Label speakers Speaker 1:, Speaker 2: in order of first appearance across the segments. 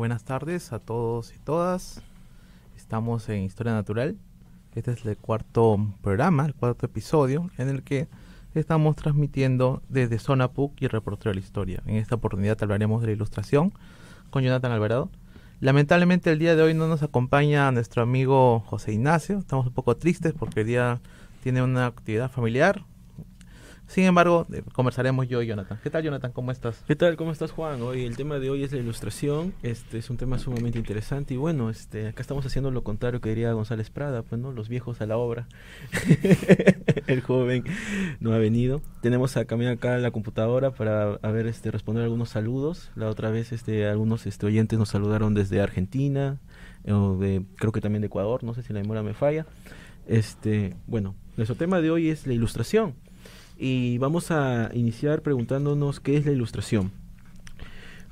Speaker 1: Buenas tardes a todos y todas. Estamos en Historia Natural. Este es el cuarto programa, el cuarto episodio, en el que estamos transmitiendo desde Zona PUC y Reportero de la Historia. En esta oportunidad hablaremos de la ilustración con Jonathan Alvarado. Lamentablemente el día de hoy no nos acompaña nuestro amigo José Ignacio. Estamos un poco tristes porque el día tiene una actividad familiar, sin embargo, eh, conversaremos yo y Jonathan. ¿Qué tal, Jonathan? ¿Cómo estás?
Speaker 2: ¿Qué tal? ¿Cómo estás, Juan? Hoy el tema de hoy es la ilustración. Este es un tema sumamente interesante y bueno, este acá estamos haciendo lo contrario que diría González Prada, pues no, los viejos a la obra. el joven no ha venido. Tenemos a cambiar acá la computadora para a ver este responder algunos saludos. La otra vez este algunos este oyentes nos saludaron desde Argentina o de creo que también de Ecuador, no sé si la memoria me falla. Este, bueno, nuestro tema de hoy es la ilustración y vamos a iniciar preguntándonos qué es la ilustración.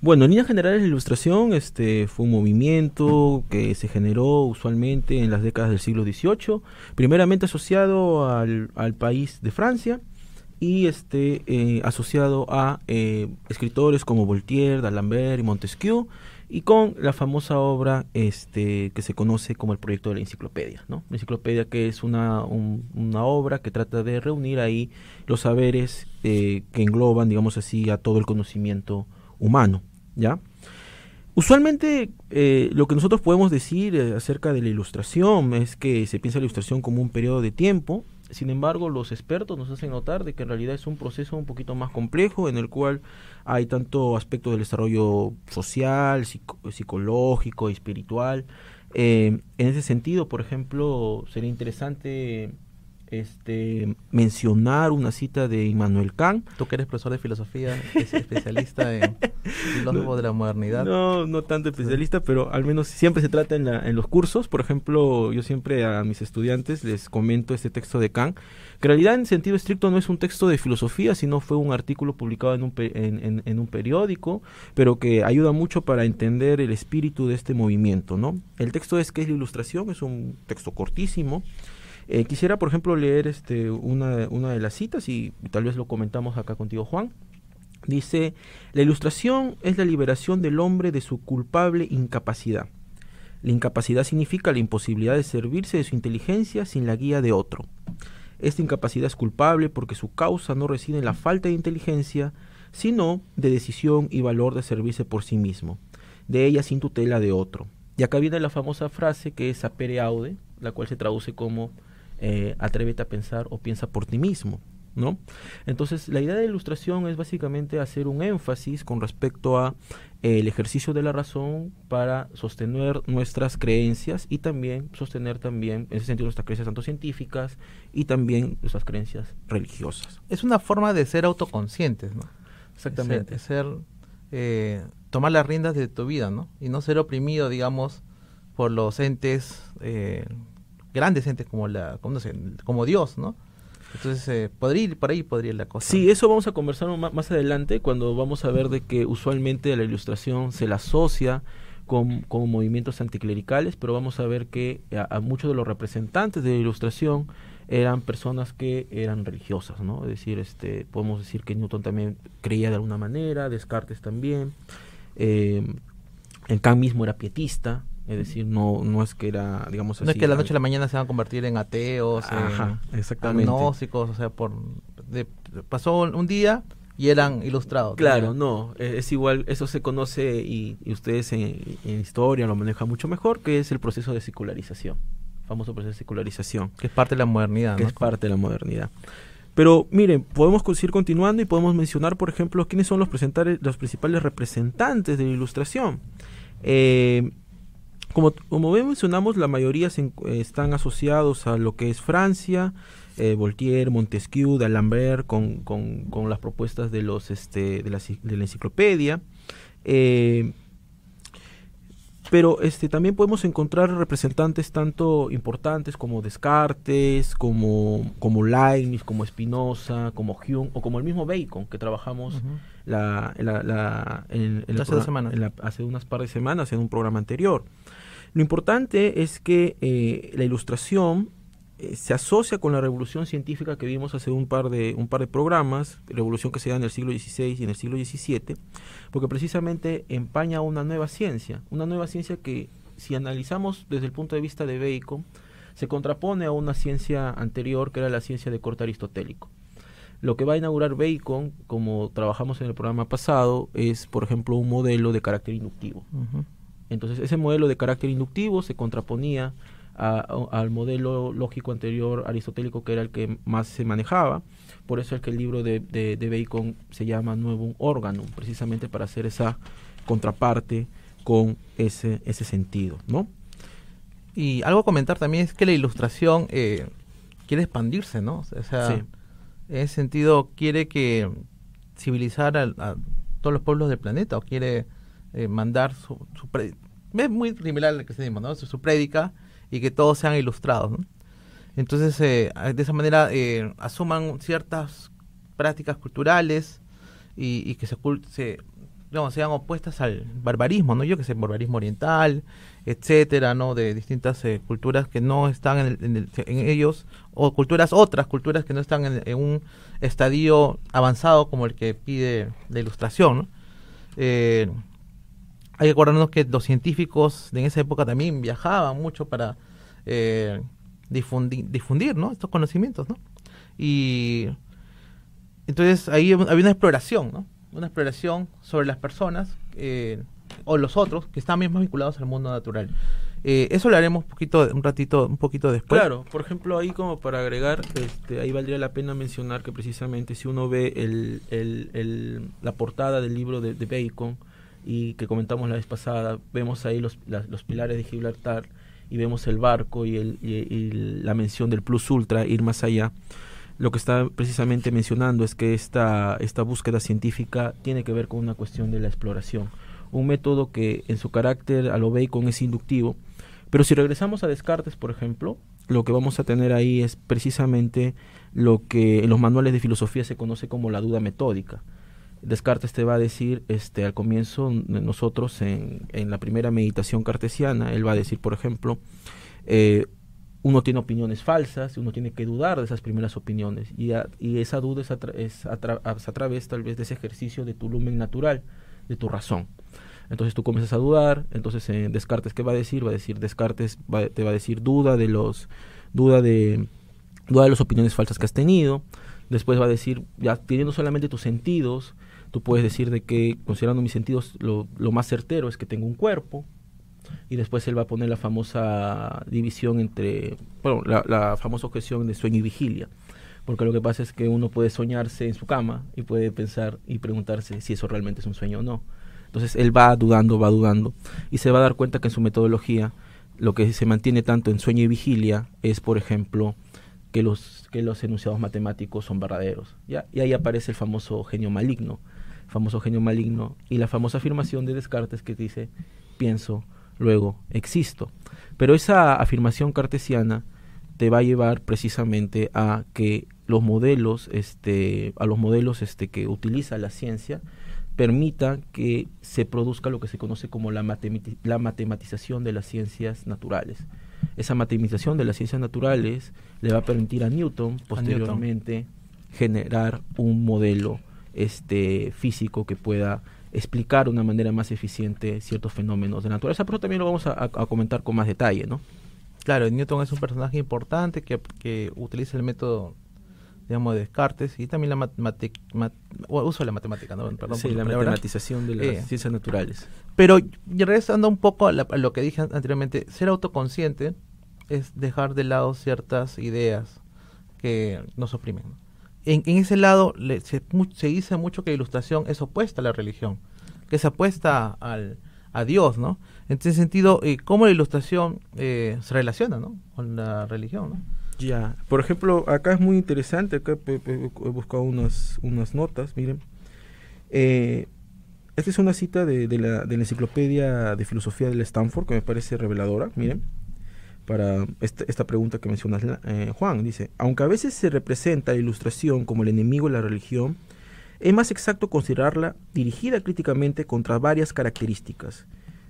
Speaker 2: Bueno, en líneas generales la ilustración este, fue un movimiento que se generó usualmente en las décadas del siglo XVIII, primeramente asociado al, país de Francia y este, eh, asociado a eh, escritores como Voltaire, D'Alembert y Montesquieu, y con la famosa obra este, que se conoce como el proyecto de la enciclopedia. ¿no? La enciclopedia que es una, una obra que trata de reunir ahí los saberes eh, que engloban, digamos así, a todo el conocimiento humano. ¿ya? Usualmente eh, lo que nosotros podemos decir eh, acerca de la ilustración es que se piensa la ilustración como un periodo de tiempo sin embargo, los expertos nos hacen notar de que en realidad es un proceso un poquito más complejo en el cual hay tanto aspectos del desarrollo social, psicológico, espiritual. Eh, en ese sentido, por ejemplo, sería interesante este, mencionar una cita de Immanuel Kant.
Speaker 1: Tú que eres profesor de filosofía, especialista en filósofo de la modernidad.
Speaker 2: No, no tanto especialista, pero al menos siempre se trata en, en, los cursos. Por ejemplo, yo siempre a mis estudiantes les comento este texto de Kant, que en realidad en sentido estricto no es un texto de filosofía, sino fue un artículo publicado en un, en, en un periódico, pero que ayuda mucho para entender el espíritu de este movimiento. ¿no? El texto es que es la ilustración, es un texto cortísimo. Eh, quisiera, por ejemplo, leer este, una, una de las citas y tal vez lo comentamos acá contigo, Juan. Dice, la ilustración es la liberación del hombre de su culpable incapacidad. La incapacidad significa la imposibilidad de servirse de su inteligencia sin la guía de otro. Esta incapacidad es culpable porque su causa no reside en la falta de inteligencia, sino de decisión y valor de servirse por sí mismo, de ella sin tutela de otro. Y acá viene la famosa frase que es apere aude, la cual se traduce como eh, atrévete a pensar o piensa por ti mismo. ¿No? Entonces, la idea de ilustración es básicamente hacer un énfasis con respecto a eh, el ejercicio de la razón para sostener nuestras creencias y también sostener también, en ese sentido, nuestras creencias tanto científicas y también nuestras creencias religiosas.
Speaker 1: Es una forma de ser autoconscientes, ¿no?
Speaker 2: Exactamente.
Speaker 1: De ser, eh, tomar las riendas de tu vida, ¿no? Y no ser oprimido, digamos, por los entes eh, grandes entes como la como, como Dios, ¿no? Entonces, eh, podría ir por ahí, podría ir la cosa.
Speaker 2: Sí, eso vamos a conversar más, adelante cuando vamos a ver de que usualmente la ilustración se la asocia con, con movimientos anticlericales, pero vamos a ver que a, muchos de los representantes de la ilustración eran personas que eran religiosas, ¿no? Es decir, este, podemos decir que Newton también creía de alguna manera, Descartes también, eh, el Kant mismo era pietista, es decir, no, no es que era, digamos
Speaker 1: así. No es que la noche a la mañana se van a convertir en ateos,
Speaker 2: Ajá, exactamente.
Speaker 1: agnósticos, o sea, por pasó un día y eran ilustrados.
Speaker 2: Claro, no, e, es igual, eso se conoce y, ustedes en, historia lo manejan mucho mejor, que es el proceso de secularización, famoso proceso de secularización.
Speaker 1: Que es parte de la modernidad.
Speaker 2: Que es parte de la modernidad. Pero miren, podemos seguir continuando y podemos mencionar, por ejemplo, quiénes son los, los principales representantes de la ilustración. Eh, como, como mencionamos, la mayoría se, están asociados a lo que es Francia, eh, Voltaire, Montesquieu, D'Alembert, con, con, con, las propuestas de, los, este, de, la, de la enciclopedia. Eh, pero este, también podemos encontrar representantes tanto importantes como Descartes, como, como Leibniz, como Spinoza, como Hume o como el mismo Bacon que trabajamos la, la, en, hace unas par de semanas en un programa anterior. Lo importante es que eh, la ilustración eh, se asocia con la revolución científica que vimos hace un par de un par de programas, revolución que se da en el siglo XVI y en el siglo XVII, porque precisamente empaña una nueva ciencia, una nueva ciencia que si analizamos desde el punto de vista de Bacon, se contrapone a una ciencia anterior que era la ciencia de corte aristotélico. Lo que va a inaugurar Bacon, como trabajamos en el programa pasado, es, por ejemplo, un modelo de carácter inductivo. Entonces, ese modelo de carácter inductivo se contraponía al modelo lógico anterior aristotélico que era el que más se manejaba. Por eso es que el libro de, de, Bacon se llama Nuevo órgano, precisamente para hacer esa contraparte con ese, ese sentido, ¿no?
Speaker 1: Y algo a comentar también es que la ilustración eh, quiere expandirse, ¿no? O sea, en ese sentido quiere que civilizar a, todos los pueblos del planeta o quiere eh, mandar su, su es muy similar al cristianismo, ¿no? Su, su prédica y que todos sean ilustrados. Entonces, eh, de esa manera, eh, asuman ciertas prácticas culturales y, que se, se digamos, sean opuestas al barbarismo, ¿no? Yo que sé, barbarismo oriental, etcétera, ¿no? De distintas eh, culturas que no están en, ellos, o culturas, otras culturas que no están en, un estadio avanzado como el que pide la ilustración, ¿no? Hay que acordarnos que los científicos en esa época también viajaban mucho para eh, difundir, estos conocimientos. ¿no? Y entonces ahí había una exploración, ¿no? una exploración sobre las personas eh, o los otros que están más vinculados al mundo natural. Eh, eso lo haremos poquito, un ratito, un poquito después.
Speaker 2: Claro, por ejemplo, ahí como para agregar, este, ahí valdría la pena mencionar que precisamente si uno ve la portada del libro de, de Bacon, y que comentamos la vez pasada, vemos ahí los, los pilares de Gibraltar y vemos el barco y, el, la mención del plus ultra, ir más allá. Lo que está precisamente mencionando es que esta, esta búsqueda científica tiene que ver con una cuestión de la exploración, un método que en su carácter a lo Bacon es inductivo, pero si regresamos a Descartes, por ejemplo, lo que vamos a tener ahí es precisamente lo que en los manuales de filosofía se conoce como la duda metódica Descartes te va a decir, este, al comienzo, nosotros en, en la primera meditación cartesiana, él va a decir, por ejemplo, eh, uno tiene opiniones falsas, uno tiene que dudar de esas primeras opiniones, y, y esa duda es, es, a través tal vez de ese ejercicio de tu lumen natural, de tu razón. Entonces tú comienzas a dudar, entonces eh, Descartes, ¿qué va a decir? Va a decir, Descartes te va a decir duda de los, duda de, duda de las opiniones falsas que has tenido, después va a decir, ya teniendo solamente tus sentidos, Tú puedes decir de que, considerando mis sentidos, lo, más certero es que tengo un cuerpo, y después él va a poner la famosa división entre, bueno, la, famosa objeción de sueño y vigilia, porque lo que pasa es que uno puede soñarse en su cama y puede pensar y preguntarse si eso realmente es un sueño o no. Entonces él va dudando, va dudando, y se va a dar cuenta que en su metodología lo que se mantiene tanto en sueño y vigilia es, por ejemplo, que los, que los enunciados matemáticos son verdaderos. ¿ya? Y ahí aparece el famoso genio maligno, famoso genio maligno, y la famosa afirmación de Descartes que dice, pienso, luego existo. Pero esa afirmación cartesiana te va a llevar precisamente a que los modelos, este, a los modelos este, que utiliza la ciencia, permita que se produzca lo que se conoce como la, la matematización de las ciencias naturales. Esa matematización de las ciencias naturales le va a permitir a Newton posteriormente generar un modelo este físico que pueda explicar de una manera más eficiente ciertos fenómenos de naturaleza, pero también lo vamos a, comentar con más detalle, ¿no?
Speaker 1: Claro, Newton es un personaje importante que, que utiliza el método digamos, de Descartes y también la mat uso de la matemática, ¿no?
Speaker 2: Perdón sí, la matematización de las eh, ciencias naturales.
Speaker 1: Pero regresando un poco a, lo que dije anteriormente, ser autoconsciente es dejar de lado ciertas ideas que nos oprimen. En, ese lado se, dice mucho que la ilustración es opuesta a la religión, que se apuesta al, a Dios, ¿no? En ese sentido, eh, ¿cómo la ilustración eh, se relaciona, ¿no? Con la religión, ¿no?
Speaker 2: Ya, por ejemplo, acá es muy interesante, acá he, buscado unas, unas notas, miren. Eh, esta es una cita de, la, de, la, Enciclopedia de Filosofía del Stanford que me parece reveladora, miren, para esta, esta pregunta que mencionas, eh, Juan. Dice, aunque a veces se representa la ilustración como el enemigo de la religión, es más exacto considerarla dirigida críticamente contra varias características,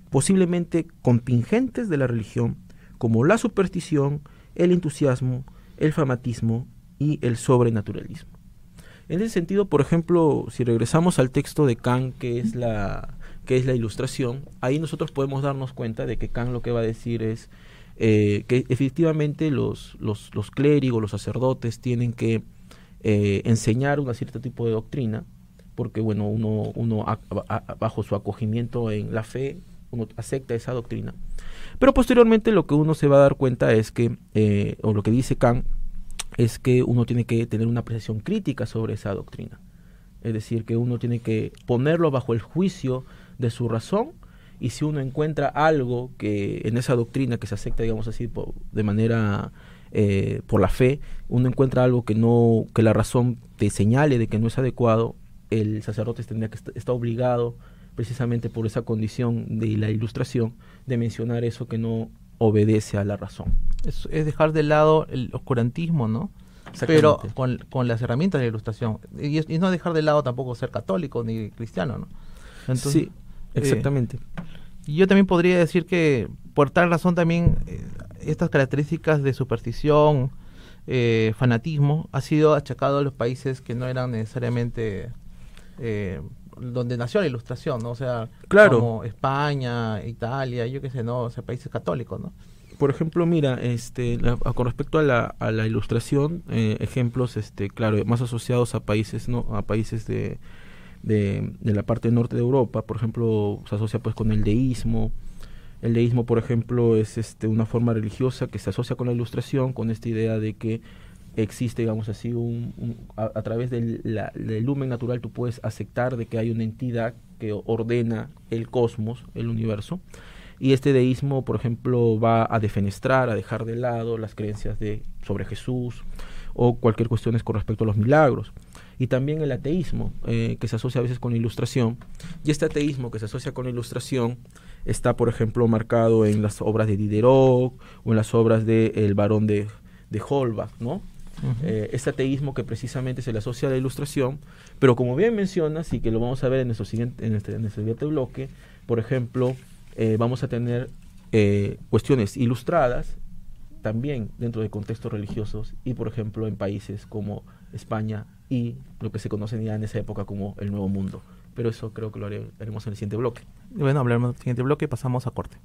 Speaker 2: posiblemente contingentes de la religión, como la superstición, el entusiasmo el fanatismo y el sobrenaturalismo. En ese sentido, por ejemplo, si regresamos al texto de Kant, que es la, que es la ilustración, ahí nosotros podemos darnos cuenta de que Kant lo que va a decir es eh, que efectivamente los, los, clérigos, los sacerdotes tienen que eh, enseñar un cierto tipo de doctrina, porque bueno, uno, uno bajo su acogimiento en la fe, uno acepta esa doctrina. Pero posteriormente lo que uno se va a dar cuenta es que, eh, o lo que dice Kant, es que uno tiene que tener una apreciación crítica sobre esa doctrina. Es decir, que uno tiene que ponerlo bajo el juicio de su razón y si uno encuentra algo que en esa doctrina que se acepta, digamos así, de manera eh, por la fe, uno encuentra algo que no, que la razón te señale de que no es adecuado, el sacerdote tendría que estar obligado precisamente por esa condición de la ilustración de mencionar eso que no obedece a la razón.
Speaker 1: Es, dejar de lado el oscurantismo, ¿no? Pero con, con, las herramientas de la ilustración. Y, no dejar de lado tampoco ser católico ni cristiano, ¿no?
Speaker 2: Entonces, sí, exactamente.
Speaker 1: y yo también podría decir que por tal razón también eh, estas características de superstición, eh, fanatismo, ha sido achacado a los países que no eran necesariamente eh, donde nació la ilustración, ¿no? O sea,
Speaker 2: claro.
Speaker 1: como España, Italia, yo qué sé, ¿no? O sea, países católicos, ¿no?
Speaker 2: Por ejemplo, mira, este, con respecto a la, a la ilustración, eh, ejemplos, este, claro, más asociados a países, ¿no? A países de, de, la parte norte de Europa, por ejemplo, se asocia pues con el deísmo. El deísmo, por ejemplo, es este, una forma religiosa que se asocia con la ilustración, con esta idea de que existe, digamos así, a, través del, del, lumen natural tú puedes aceptar de que hay una entidad que ordena el cosmos, el universo. Y este deísmo, por ejemplo, va a defenestrar, a dejar de lado las creencias de, sobre Jesús o cualquier cuestión con respecto a los milagros. Y también el ateísmo, eh, que se asocia a veces con la ilustración. Y este ateísmo que se asocia con la ilustración está, por ejemplo, marcado en las obras de Diderot o en las obras de El varón de, de Holbach, ¿no? Eh, este ateísmo que precisamente se le asocia a la ilustración, pero como bien mencionas y que lo vamos a ver en nuestro siguiente, en este, en siguiente bloque, por ejemplo, eh, vamos a tener eh, cuestiones ilustradas también dentro de contextos religiosos y por ejemplo en países como España y lo que se conoce ya en esa época como el Nuevo Mundo. Pero eso creo que lo haremos en el siguiente bloque.
Speaker 1: Bueno, hablaremos el siguiente bloque y pasamos a corte.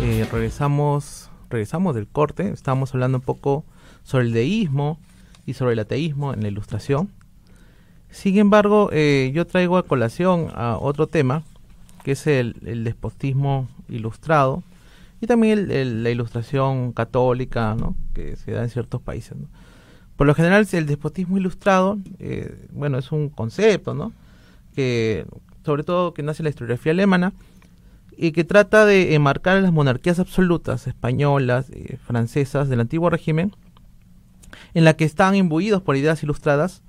Speaker 1: Eh, regresamos, regresamos del corte, estábamos hablando un poco sobre el deísmo y sobre el ateísmo en la ilustración. Sin embargo, eh, yo traigo a colación a otro tema, que es el, despotismo ilustrado y también la ilustración católica, ¿no? que se da en ciertos países. Por lo general, el despotismo ilustrado, eh, bueno, es un concepto, ¿no? que sobre todo que nace en la historiografía alemana, y que trata de enmarcar las monarquías absolutas españolas y francesas del antiguo régimen, en la que estaban imbuidos por ideas ilustradas,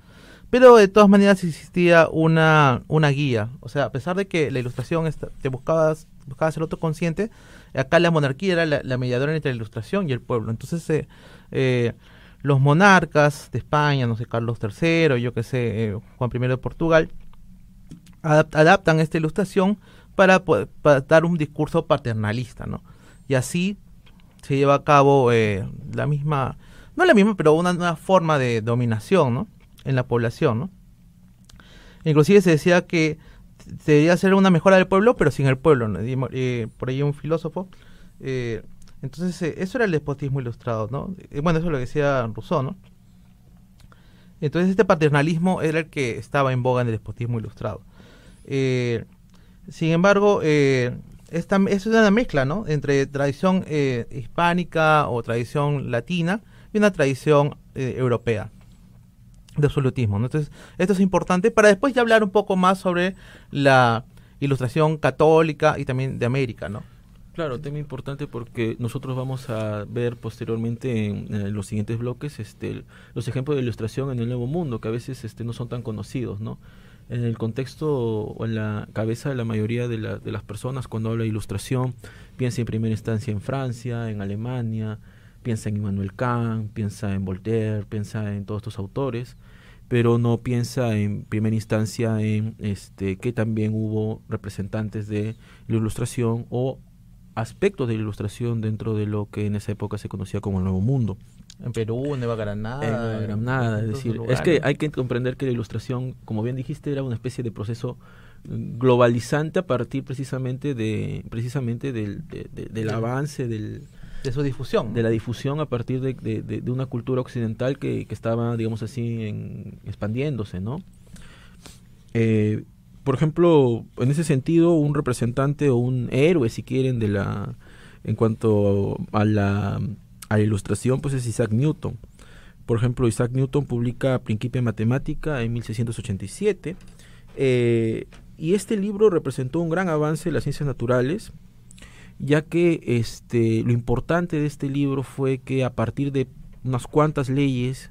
Speaker 1: pero de todas maneras existía una, una guía. O sea, a pesar de que la ilustración te buscaba, buscaba ser otro acá la monarquía era la, mediadora entre la ilustración y el pueblo. Entonces, eh, eh, los monarcas de España, no sé, Carlos III, yo qué sé, eh, Juan I de Portugal, adaptan esta ilustración para, dar un discurso paternalista, ¿no? Y así se lleva a cabo eh, la misma, no la misma, pero una nueva forma de dominación, ¿no? En la población, ¿no? Inclusive se decía que debería ser una mejora del pueblo, pero sin el pueblo. Eh, por ahí un filósofo. Eh, entonces, eso era el despotismo ilustrado, ¿no? bueno, eso es lo que decía Rousseau, ¿no? Entonces, este paternalismo era el que estaba en boga en el despotismo ilustrado. Eh, sin embargo, eh, esta, es una mezcla, ¿no? Entre tradición eh, hispánica o tradición latina y una tradición eh, europea de absolutismo. Entonces, esto es importante para después ya hablar un poco más sobre la ilustración católica y también de América, ¿no?
Speaker 2: Claro, tema importante porque nosotros vamos a ver posteriormente en, los siguientes bloques este, los ejemplos de ilustración en el Nuevo Mundo, que a veces este, no son tan conocidos, ¿no? en el contexto o en la cabeza de la mayoría de, de las personas cuando habla de ilustración, piensa en primera instancia en Francia, en Alemania, piensa en Immanuel Kant, piensa en Voltaire, piensa en todos estos autores, pero no piensa en primera instancia en este que también hubo representantes de la ilustración o aspectos de la ilustración dentro de lo que en esa época se conocía como el Nuevo Mundo.
Speaker 1: En Perú, en Nueva Granada.
Speaker 2: En Nueva Granada, es decir, es que hay que comprender que la ilustración, como bien dijiste, era una especie de proceso globalizante a partir precisamente de precisamente del, del avance del
Speaker 1: de su difusión
Speaker 2: de la difusión a partir de, de una cultura occidental que, que, estaba digamos así en, expandiéndose no eh, por ejemplo en ese sentido un representante o un héroe si quieren de la en cuanto a la, a la ilustración pues es Isaac Newton. Por ejemplo Isaac Newton publica Principia Matemática en 1687 eh, y este libro representó un gran avance en las ciencias naturales, ya que este, lo importante de este libro fue que a partir de unas cuantas leyes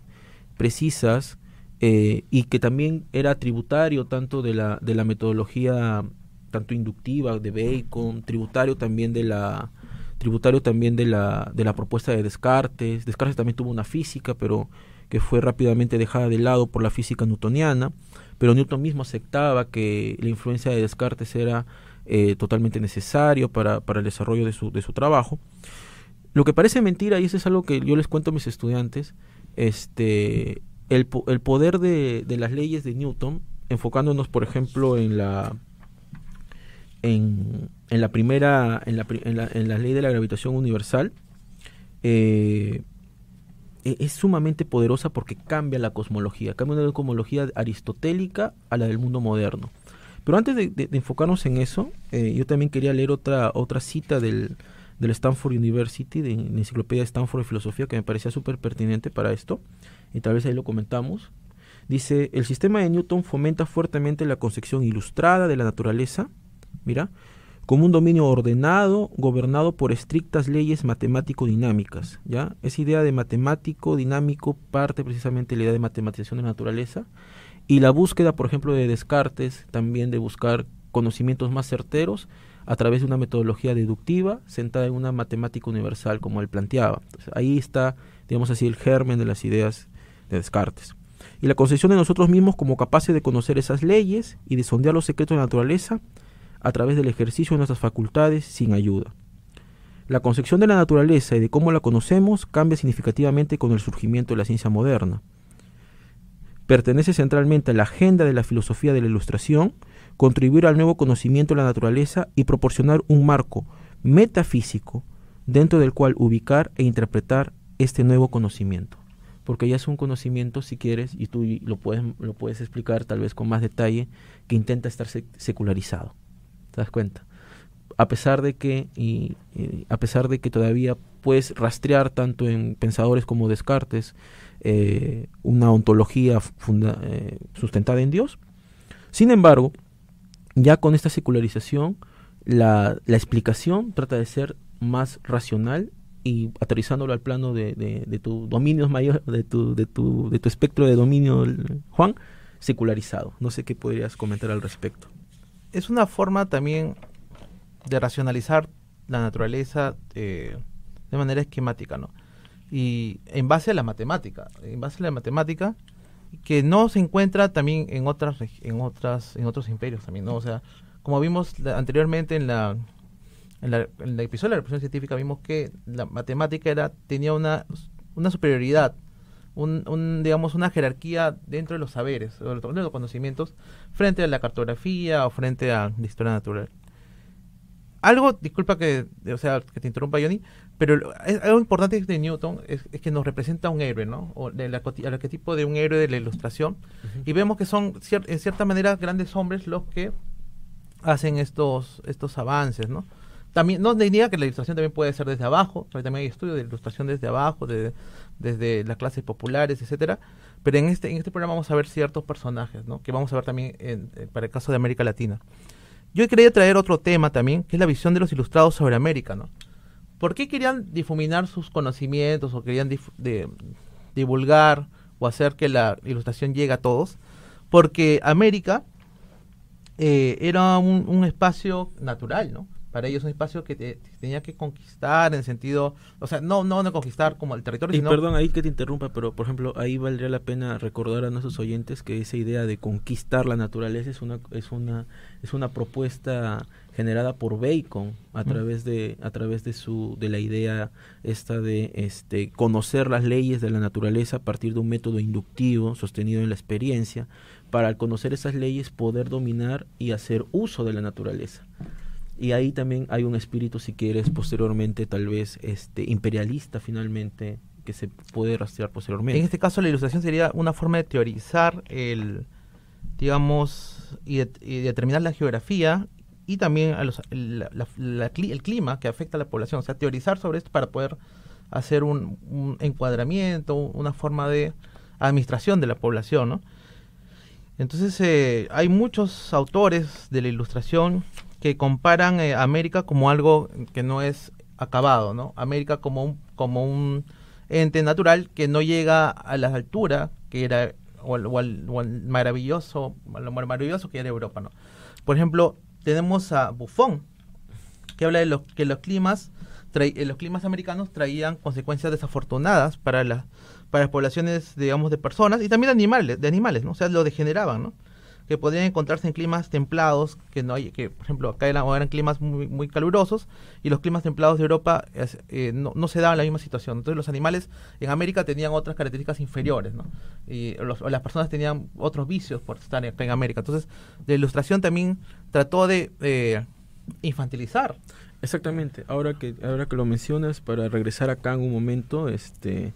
Speaker 2: precisas eh, y que también era tributario tanto de la, de la metodología tanto inductiva de Bacon, tributario también de la tributario también de la, de la propuesta de Descartes. Descartes también tuvo una física, pero que fue rápidamente dejada de lado por la física newtoniana pero Newton mismo aceptaba que la influencia de Descartes era eh, totalmente necesario para, para, el desarrollo de su, de su trabajo. Lo que parece mentira, y eso es algo que yo les cuento a mis estudiantes, este, el, el poder de, de, las leyes de Newton, enfocándonos, por ejemplo, en la, en, en la primera, en la, en la, en la ley de la gravitación universal, eh, e, es sumamente poderosa porque cambia la cosmología, cambia una cosmología aristotélica a la del mundo moderno. Pero antes de, enfocarnos en eso, eh, yo también quería leer otra, otra cita del, del Stanford University, de la Enciclopedia Stanford de Filosofía, que me parecía súper pertinente para esto, y tal vez ahí lo comentamos. Dice, el sistema de Newton fomenta fuertemente la concepción ilustrada de la naturaleza, mira, como un dominio ordenado, gobernado por estrictas leyes matemático-dinámicas. ¿ya? Esa idea de matemático dinámico parte precisamente de la idea de matematización de la naturaleza y la búsqueda, por ejemplo, de Descartes, también de buscar conocimientos más certeros a través de una metodología deductiva sentada en una matemática universal, como él planteaba. ahí está, digamos así, el germen de las ideas de Descartes. Y la concepción de nosotros mismos como capaces de conocer esas leyes y de sondear los secretos de la naturaleza a través del ejercicio de nuestras facultades sin ayuda. La concepción de la naturaleza y de cómo la conocemos cambia significativamente con el surgimiento de la ciencia moderna. Pertenece centralmente a la agenda de la filosofía de la ilustración contribuir al nuevo conocimiento de la naturaleza y proporcionar un marco metafísico dentro del cual ubicar e interpretar este nuevo conocimiento. Porque ya es un conocimiento, si quieres, y tú lo puedes, lo puedes explicar tal vez con más detalle, que intenta estar secularizado. ¿Te das cuenta? A pesar de que, y, a pesar de que todavía puedes rastrear tanto en pensadores como Descartes eh, una ontología eh, sustentada en Dios, sin embargo, ya con esta secularización, la, la, explicación trata de ser más racional y aterrizándolo al plano de, de, tu dominio mayor, de tu, de, tu, de tu espectro de dominio, Juan, secularizado. No sé qué podrías comentar al respecto
Speaker 1: es una forma también de racionalizar la naturaleza eh, de manera esquemática, ¿no? Y en base a la matemática, en base a la matemática que no se encuentra también en otras en otras en otros imperios también, ¿no? O sea, como vimos anteriormente en la en, la, episodio de la represión científica vimos que la matemática era tenía una una superioridad un, digamos, una jerarquía dentro de los saberes, dentro de los conocimientos, frente a la cartografía o frente a la historia natural. Algo, disculpa que, o sea, que te interrumpa, Johnny, pero algo importante de Newton es, que nos representa un héroe, ¿no? O el arquetipo de un héroe de la ilustración. Y vemos que son, en cierta manera, grandes hombres los que hacen estos, estos avances, ¿no? También, no diría que la ilustración también puede ser desde abajo, también hay estudios de ilustración desde abajo, de, desde las clases populares, etcétera. Pero en este, en este programa vamos a ver ciertos personajes, ¿no? Que vamos a ver también en, para el caso de América Latina. Yo quería traer otro tema también, que es la visión de los ilustrados sobre América, ¿no? ¿Por qué querían difuminar sus conocimientos o querían divulgar o hacer que la ilustración llegue a todos? Porque América eh, era un, un, espacio natural, ¿no? Para ellos un espacio que te- tenía que conquistar en sentido, o sea, no no no conquistar como el territorio,
Speaker 2: Y
Speaker 1: sino
Speaker 2: perdón ahí que te interrumpa, pero por ejemplo, ahí valdría la pena recordar a nuestros oyentes que esa idea de conquistar la naturaleza es una es una es una propuesta generada por Bacon a través de a través de su de la idea esta de este conocer las leyes de la naturaleza a partir de un método inductivo sostenido en la experiencia para al conocer esas leyes poder dominar y hacer uso de la naturaleza. Y ahí también hay un espíritu, si quieres, posteriormente, tal vez, este, imperialista finalmente, que se puede rastrear posteriormente.
Speaker 1: En este caso, la ilustración sería una forma de teorizar el, digamos, y, de- y determinar la geografía y también a los, el clima que afecta a la población. O sea, teorizar sobre esto para poder hacer un, un encuadramiento, una forma de administración de la población, ¿no? Entonces, eh, hay muchos autores de la ilustración que comparan eh, América como algo que no es acabado, ¿no? América como un, como un ente natural que no llega a la altura que era o al, o al- al maravilloso lo mar- maravilloso que era Europa, ¿no? Por ejemplo, tenemos a Buffon que habla de los que los climas eh, los climas americanos traían consecuencias desafortunadas para las para las poblaciones digamos de personas y también de animales de animales no o sea lo degeneraban no que podrían encontrarse en climas templados que no hay que por ejemplo acá eran, eran climas muy muy calurosos y los climas templados de Europa eh, no, no se daban la misma situación. Entonces los animales en América tenían otras características inferiores no y los- las personas tenían otros vicios por estar acá en América. Entonces la ilustración también trató de eh, infantilizar.
Speaker 2: Exactamente. Ahora que ahora que lo mencionas, para regresar acá en un momento, este,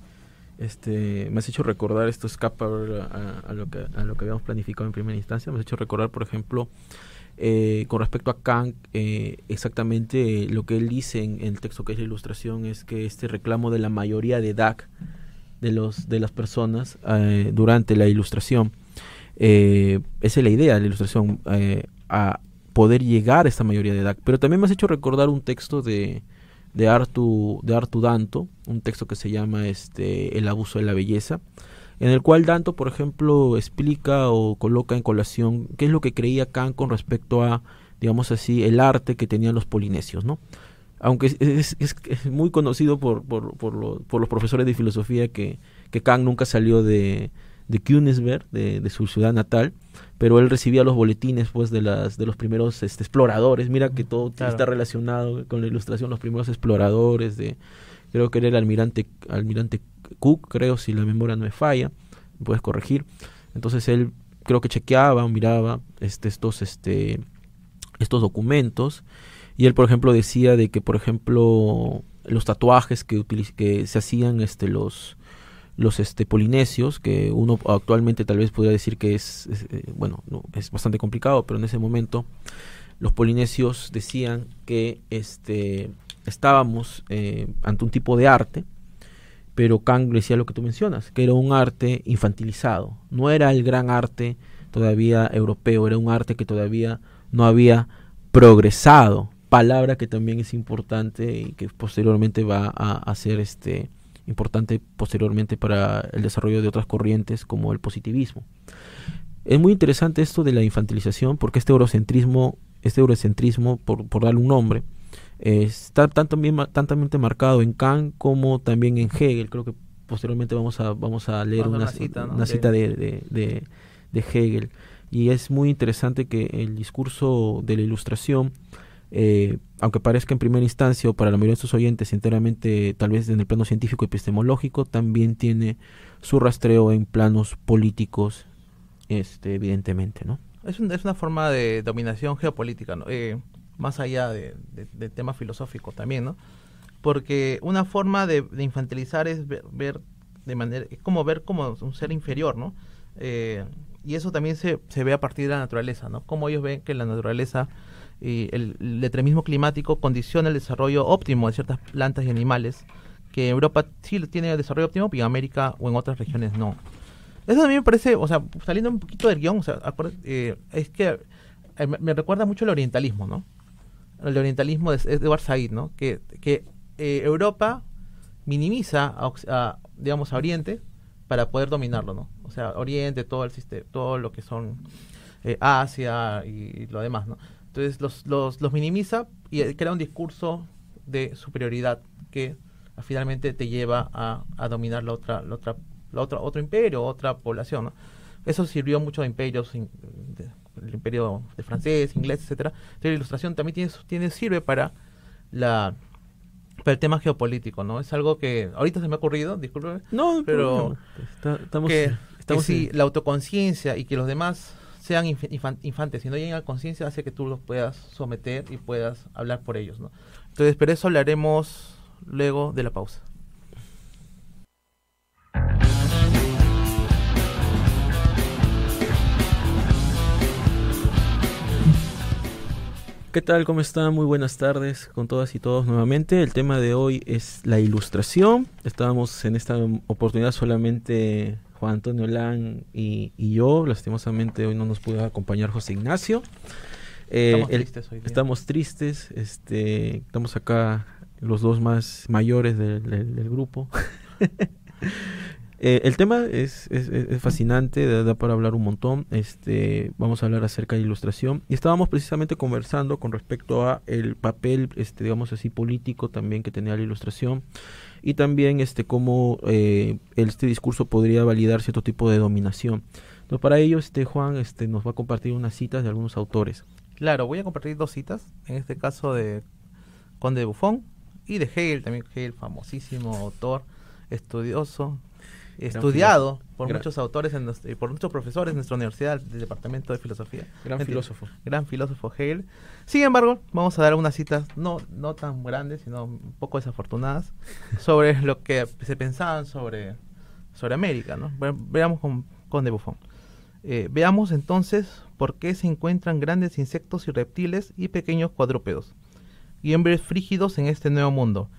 Speaker 2: este, me has hecho recordar esto escapa a, lo que habíamos planificado en primera instancia. Me has hecho recordar, por ejemplo, eh, con respecto a Kant, eh, exactamente lo que él dice en, en el texto que es la ilustración es que este reclamo de la mayoría de edad de los de las personas eh, durante la ilustración eh, esa es la idea de la ilustración eh, a poder llegar a esta mayoría de edad pero también me has hecho recordar un texto de de Artu de Danto un texto que se llama este el abuso de la belleza en el cual Danto por ejemplo explica o coloca en colación qué es lo que creía Kant con respecto a digamos así el arte que tenían los polinesios no aunque es, es- muy conocido por, por, por, por los profesores de filosofía que, que Kant nunca salió de, de Königsberg, de, de su ciudad natal, pero él recibía los boletines pues de las de los primeros este, exploradores. Mira que todo
Speaker 1: Claro.
Speaker 2: está relacionado con la ilustración, los primeros exploradores de creo que era el almirante almirante Cook, creo si la memoria no me falla, me puedes corregir. Entonces él creo que chequeaba, miraba este estos este estos documentos y él por ejemplo decía de que por ejemplo los tatuajes que que se hacían este los los este polinesios que uno actualmente tal vez podría decir que es, eh, bueno no, es bastante complicado pero en ese momento los polinesios decían que este estábamos eh, ante un tipo de arte pero Kant decía lo que tú mencionas que era un arte infantilizado. No era el gran arte todavía europeo era un arte que todavía no había progresado palabra que también es importante y que posteriormente va a, a ser este importante posteriormente para el desarrollo de otras corrientes como el positivismo. Es muy interesante esto de la infantilización porque este eurocentrismo, este eurocentrismo, por, por darle un nombre, eh, está tan también marcado en Kant como también en Hegel. Creo que posteriormente vamos a, vamos a leer una,
Speaker 1: una cita, ¿no?
Speaker 2: una cita de, de, de- de Hegel. Y es muy interesante que el discurso de la ilustración eh, aunque parezca en primera instancia o para la mayoría de sus oyentes enteramente tal vez en el plano científico epistemológico, también tiene su rastreo en planos políticos, este, evidentemente, ¿no?
Speaker 1: Es, un- es una forma de dominación geopolítica. Eh, más allá de, de- filosófico también, ¿no? Porque una forma de, de infantilizar es ver, ver de manera, es como ver como un ser inferior, ¿no? Eh, y eso también se, se ve a partir de la naturaleza, ¿no? Como ellos ven que la naturaleza y el, el extremismo climático condiciona el desarrollo óptimo de ciertas plantas y animales, que Europa sí tiene el desarrollo óptimo y en América o en otras regiones no. Eso a mí me parece, o sea, saliendo un poquito del guion, o sea, eh, es que eh, me, recuerda mucho el orientalismo, ¿no? El orientalismo es Edward Said, ¿no? Que, que eh, Europa minimiza, a, a, digamos, a Oriente para poder dominarlo, ¿no? O sea, Oriente, todo el sistema, todo lo que son eh, Asia y, lo demás, ¿no? Entonces los, los, los minimiza y eh, crea un discurso de superioridad que ah, finalmente te lleva a, a dominar la otra, la otra, la otra, otro imperio, otra población. ¿no? Eso sirvió mucho a imperios, in- de- el imperio de francés, inglés, etcétera. Entonces, la ilustración también tiene, tiene sirve para la para el tema geopolítico, ¿no? Es algo que ahorita se me ha ocurrido, disculpe,
Speaker 2: No,
Speaker 1: Pero
Speaker 2: pero estamos,
Speaker 1: que,
Speaker 2: estamos
Speaker 1: que
Speaker 2: en-
Speaker 1: la autoconciencia y que los demás sean inf- infan- infantes, si no llegan a conciencia, hace que tú los puedas someter y puedas hablar por ellos, ¿no? Entonces, pero eso hablaremos luego de la pausa.
Speaker 2: ¿Qué tal? ¿Cómo están? Muy buenas tardes con todas y todos nuevamente. El tema de hoy es la ilustración. Estábamos en esta oportunidad solamente Juan Antonio Lan y, y yo. Lastimosamente hoy no nos pudo acompañar José Ignacio. Eh,
Speaker 1: Estamos
Speaker 2: el-
Speaker 1: tristes hoy
Speaker 2: estamos tristes. Este, estamos acá los dos más mayores del, del- del grupo. Eh, el tema es, es- es- fascinante, da, da para hablar un montón. Este, vamos a hablar acerca de ilustración y estábamos precisamente conversando con respecto a el papel, este, digamos así, político también que tenía la ilustración y también este cómo eh, este discurso podría validar cierto tipo de dominación. Entonces, para ello, este Juan, este, nos va a compartir unas citas de algunos autores.
Speaker 1: Claro, voy a compartir dos citas, en este caso de Conde de Buffon y de Hegel, también Hegel, famosísimo autor, estudioso, estudiado por
Speaker 2: Gran-
Speaker 1: muchos autores en por muchos profesores en nuestra universidad del Departamento de Filosofía.
Speaker 2: Gran filósofo.
Speaker 1: Gran filósofo Hegel. Sin embargo, vamos a dar unas citas no, no tan grandes, sino un poco desafortunadas, sobre lo que se pensaban sobre, sobre América. ¿no? Ve- Veamos con Conde Buffon. Eh, veamos entonces por qué se encuentran grandes insectos y reptiles y pequeños cuadrúpedos y hombres frígidos en este nuevo mundo.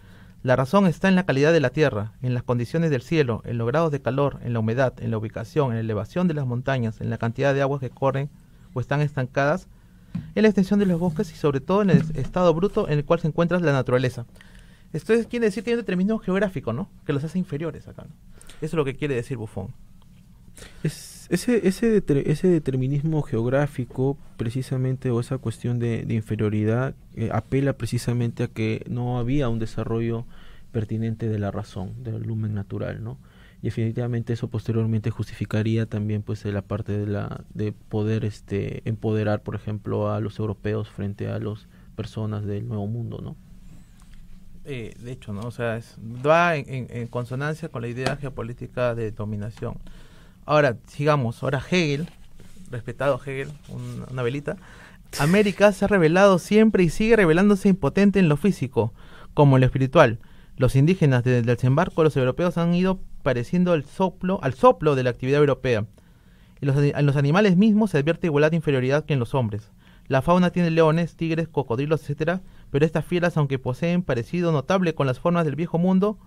Speaker 1: La razón está en la calidad de la tierra, en las condiciones del cielo, en los grados de calor, en la humedad, en la ubicación, en la elevación de las montañas, en la cantidad de aguas que corren o están estancadas, en la extensión de los bosques y sobre todo en el estado bruto en el cual se encuentra la naturaleza. Esto es- quiere decir que hay un determinismo geográfico, ¿no? Que los hace inferiores acá. ¿no? Eso es lo que quiere decir Buffon.
Speaker 2: Es, ese, ese, ese determinismo geográfico, precisamente, o esa cuestión de, inferioridad, eh, apela precisamente a que no había un desarrollo pertinente de la razón, del lumen natural, ¿no? Y definitivamente eso posteriormente justificaría también pues la parte de la de poder este empoderar por ejemplo a los europeos frente a las personas del nuevo mundo no
Speaker 1: Eh, de hecho, ¿no? O sea, es- va en consonancia con la idea geopolítica de dominación. Ahora, sigamos. Ahora Hegel, respetado Hegel, un- una velita. América se ha revelado siempre y sigue revelándose impotente en lo físico, como en lo espiritual. Los indígenas desde el desembarco de los europeos han ido pareciendo al soplo, al soplo de la actividad europea. En los, en los animales mismos se advierte igualdad de inferioridad que en los hombres. La fauna tiene leones, tigres, cocodrilos, etcétera, pero estas fieras, aunque poseen parecido notable con las formas del viejo mundo,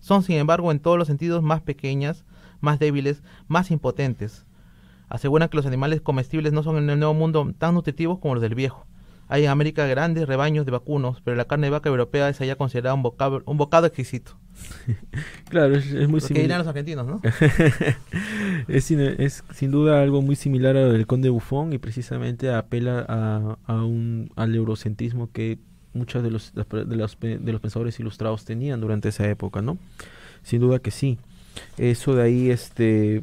Speaker 1: son sin embargo en todos los sentidos más pequeñas, más débiles, más impotentes. Aseguran que los animales comestibles no son en el nuevo mundo tan nutritivos como los del viejo. Hay en América grandes rebaños de vacunos, pero la carne de vaca europea es allá considerada un, vocab- un bocado exquisito.
Speaker 2: claro es, es muy
Speaker 1: Lo que dirán
Speaker 2: similar
Speaker 1: los argentinos, ¿no?
Speaker 2: es, sin, es sin duda algo muy similar al del conde Buffon y precisamente apela a, a un, al eurocentrismo que muchos de los, de, los, de los pensadores ilustrados tenían durante esa época, ¿no? Sin duda que sí. Eso de ahí este,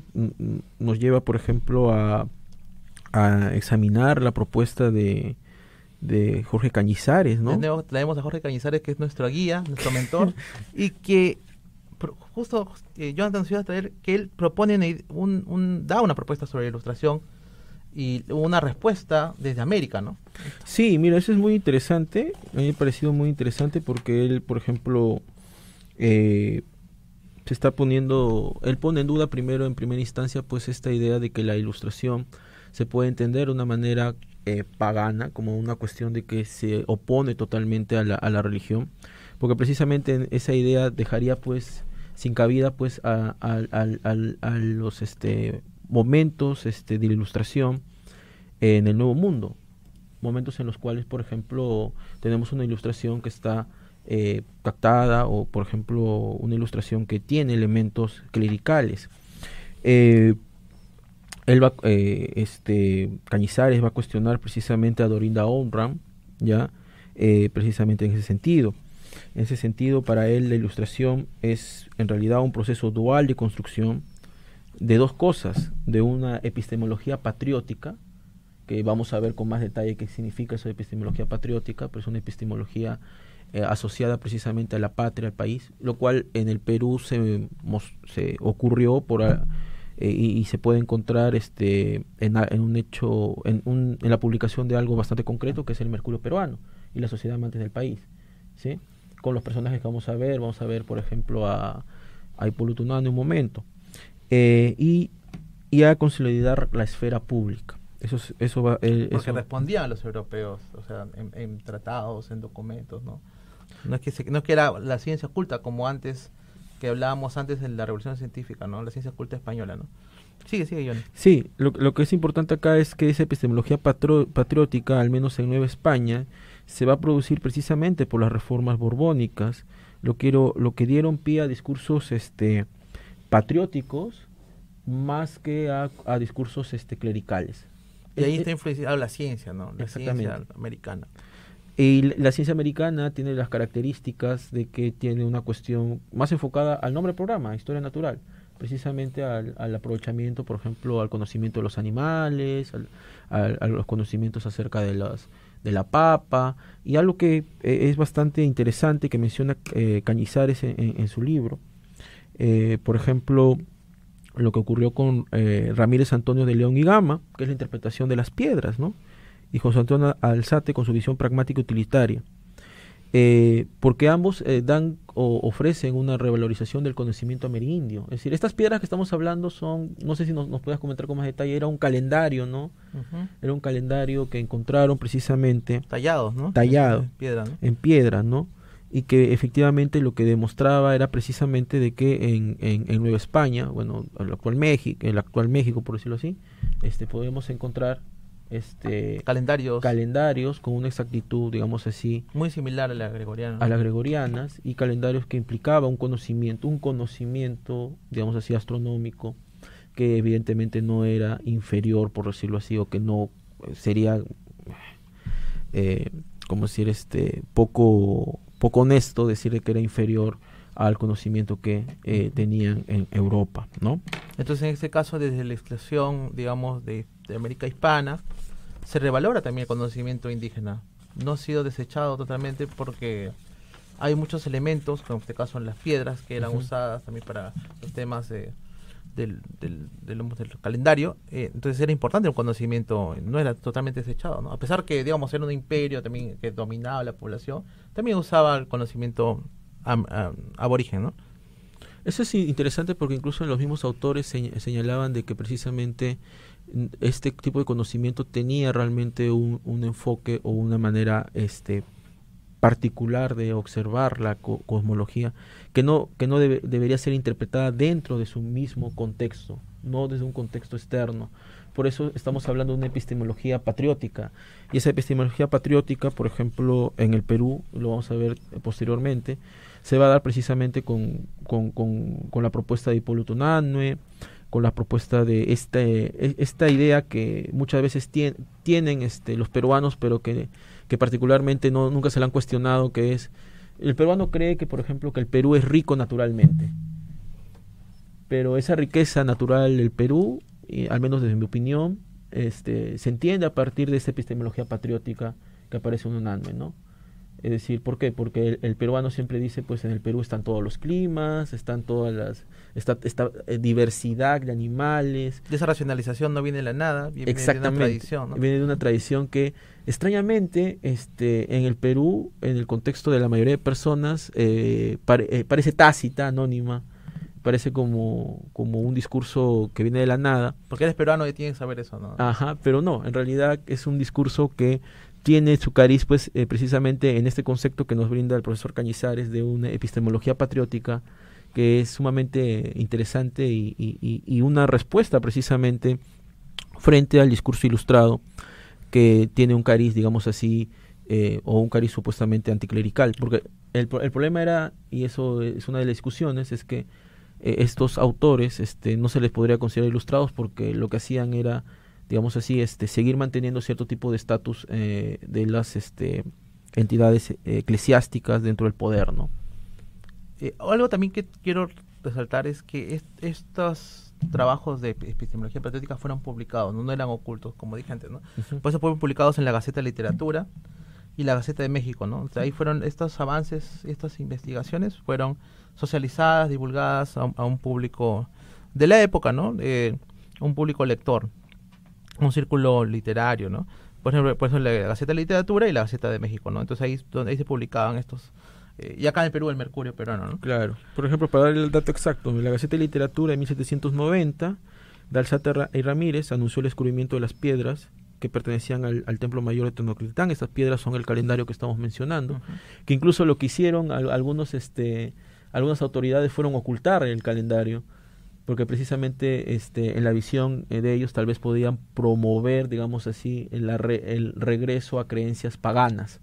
Speaker 2: nos lleva, por ejemplo, a, a examinar la propuesta de, de Jorge Cañizares, ¿no?
Speaker 1: Nuevo traemos a Jorge Cañizares, que es nuestro guía, nuestro mentor, y que justo eh, Jonathan nos iba a traer que él propone un, un- da una propuesta sobre ilustración y una respuesta desde América, ¿no?
Speaker 2: Sí, mira, eso es muy interesante. A mí me ha parecido muy interesante porque él, por ejemplo, eh, se está poniendo, él pone en duda primero, en primera instancia, pues esta idea de que la ilustración se puede entender de una manera eh, pagana, como una cuestión de que se opone totalmente a la, a la religión, porque precisamente en esa idea dejaría pues sin cabida pues a, a- los este momentos este de ilustración en el nuevo mundo. Momentos en los cuales por ejemplo tenemos una ilustración que está eh, captada o por ejemplo una ilustración que tiene elementos clericales Eh, él va, eh, este, Cañizares va a cuestionar precisamente a Dorinda Onram, ya, eh, precisamente en ese sentido. En ese sentido, para él la ilustración es en realidad un proceso dual de construcción de dos cosas, de una epistemología patriótica, que vamos a ver con más detalle qué significa esa epistemología patriótica, pero es una epistemología eh, asociada precisamente a la patria, al país, lo cual en el Perú se, se ocurrió por eh, y, se puede encontrar este en, en un hecho en, un, en, la publicación de algo bastante concreto que es el Mercurio peruano y la sociedad amantes del país, ¿sí? Con los personajes que vamos a ver, vamos a ver por ejemplo a, a Hipólito en un momento eh, y, y a consolidar la esfera pública. Eso, eso va,
Speaker 1: eh, Porque respondían a los europeos, o sea, en, tratados, en documentos, ¿no? No es, que no que era la ciencia oculta como antes, que hablábamos antes de la revolución científica, ¿no? La ciencia oculta española, ¿no? Sigue, sigue, Johnny.
Speaker 2: Sí, lo, lo que es importante acá es que esa epistemología patriótica, al menos en Nueva España, se va a producir precisamente por las reformas borbónicas, lo, quiero, lo que dieron pie a discursos este, patrióticos más que a, a discursos este, clericales.
Speaker 1: Y ahí eh, está influenciada la ciencia, ¿no? La ciencia americana.
Speaker 2: Y la ciencia americana tiene las características de que tiene una cuestión más enfocada al nombre del programa, historia natural, precisamente al, aprovechamiento, por ejemplo, al conocimiento de los animales, a los conocimientos acerca de las de la papa y algo que eh, es bastante interesante que menciona eh, Cañizares en, su libro, por ejemplo, lo que ocurrió con eh, Ramírez Antonio de León y Gama, que es la interpretación de las piedras, ¿no? Y José Antonio Alzate con su visión pragmática utilitaria. Eh, porque ambos eh, dan o ofrecen una revalorización del conocimiento amerindio. Es decir, estas piedras que estamos hablando son, no sé si nos, nos puedas comentar con más detalle, era un calendario, ¿no? Era un calendario que encontraron precisamente...
Speaker 1: Tallados, ¿no?
Speaker 2: Tallado. En piedra, ¿no? En piedra, ¿no? y que efectivamente lo que demostraba era precisamente de que en, en, Nueva España, bueno, el actual México, el actual México por decirlo así, este podemos encontrar este
Speaker 1: calendarios.
Speaker 2: calendarios con una exactitud digamos así
Speaker 1: muy similar a la gregoriana
Speaker 2: a las gregorianas y calendarios que implicaba un conocimiento un conocimiento digamos así astronómico que evidentemente no era inferior por decirlo así o que no sería eh, como decir este poco poco honesto decirle que era inferior al conocimiento que eh, tenían en Europa, ¿no?
Speaker 1: Entonces, en este caso, desde la exclusión, digamos, de, América hispana, se revalora también el conocimiento indígena. No ha sido desechado totalmente porque hay muchos elementos, como en este caso en las piedras, que eran usadas también para los temas de del, del, del, calendario, eh, entonces era importante el conocimiento, no era totalmente desechado, ¿no? A pesar que, digamos, era un imperio también que dominaba la población, también usaba el conocimiento aborigen, ¿no?
Speaker 2: Eso es interesante porque incluso los mismos autores señalaban de que precisamente este tipo de conocimiento tenía realmente un, un enfoque o una manera este particular de observar la cosmología que no, que no debería ser interpretada dentro de su mismo contexto, no desde un contexto externo. Por eso estamos hablando de una epistemología patriótica. Y esa epistemología patriótica, por ejemplo, en el Perú, lo vamos a ver posteriormente, se va a dar precisamente con, con, con, la propuesta de Hipólito Nanue, con la propuesta de este, esta idea que muchas veces tienen este, los peruanos, pero que particularmente no, nunca se le han cuestionado, que es, el peruano cree que, por ejemplo, que el Perú es rico naturalmente, pero esa riqueza natural del Perú, y, al menos desde mi opinión, este, se entiende a partir de esta epistemología patriótica que aparece en un anime, ¿no? Es decir, ¿por qué? Porque el, peruano siempre dice, pues en el Perú están todos los climas, están todas las, esta, esta eh, diversidad de animales.
Speaker 1: De esa racionalización no viene de la nada, viene, de una tradición.
Speaker 2: Viene de una tradición que, extrañamente, este, en el Perú, en el contexto de la mayoría de personas, eh, eh, parece tácita, anónima, parece como, como un discurso que viene de la nada.
Speaker 1: Porque eres peruano y tienes que saber eso, ¿no?
Speaker 2: Ajá, pero no, en realidad es un discurso que tiene su cariz pues eh, precisamente en este concepto que nos brinda el profesor Cañizares de una epistemología patriótica que es sumamente interesante y, una respuesta precisamente frente al discurso ilustrado que tiene un cariz, digamos así, eh, o un cariz supuestamente anticlerical, porque el, el problema era, y eso es una de las discusiones, es que eh, estos autores este, no se les podría considerar ilustrados porque lo que hacían era, digamos así, este, seguir manteniendo cierto tipo de estatus eh, de las este, entidades eclesiásticas dentro del poder, ¿no?
Speaker 1: algo también que quiero resaltar es que estos trabajos de epistemología patriótica fueron publicados, no, eran ocultos, como dije antes, ¿no? Por eso fueron publicados en la Gaceta de Literatura y la Gaceta de México, ¿no? ahí fueron estos avances, estas investigaciones fueron socializadas, divulgadas a, un público de la época, ¿no? un público lector, un círculo literario, ¿no? Por ejemplo, por ejemplo, la Gaceta de Literatura y la Gaceta de México, ¿no? Entonces ahí, donde ahí se publicaban estos eh, y acá en el Perú el Mercurio peruano, ¿no?
Speaker 2: Claro. Por ejemplo, para dar el dato exacto, en la Gaceta de Literatura de 1790, Dalsata y Ramírez anunció el descubrimiento de las piedras que pertenecían al, Templo Mayor de Tenochtitlan. Estas piedras son el calendario que estamos mencionando, que incluso lo que hicieron algunos, este, algunas autoridades fueron ocultar el calendario, porque precisamente este, en la visión eh, de ellos tal vez podían promover, digamos así, el, el regreso a creencias paganas.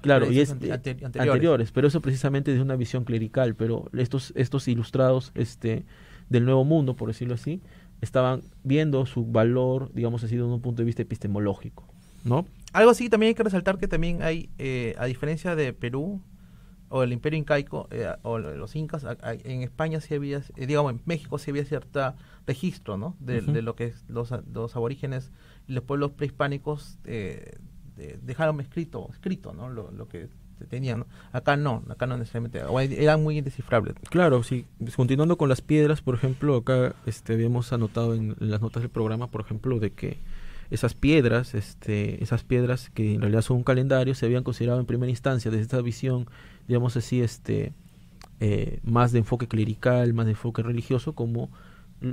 Speaker 2: Claro, y es anteriores. pero eso precisamente es una visión clerical, pero estos, estos ilustrados este, del Nuevo Mundo, por decirlo así, estaban viendo su valor, digamos así, desde un punto de vista epistemológico, ¿no?
Speaker 1: Algo así también hay que resaltar que también hay, eh, a diferencia de Perú o el Imperio Incaico eh, o los incas, en España sí había, eh, digamos, en México sí había cierto registro, ¿no? De, lo que los, los, aborígenes y los pueblos prehispánicos dejaron escrito, escrito, ¿no? Lo, lo que tenían. Acá no, acá no necesariamente, eran muy indescifrables.
Speaker 2: Claro, sí. Pues, continuando con las piedras, por ejemplo, acá este, habíamos anotado en, las notas del programa, por ejemplo, de que esas piedras, este, esas piedras que en realidad son un calendario, se habían considerado en primera instancia desde esta visión, digamos así, este, eh, más de enfoque clerical, más de enfoque religioso, como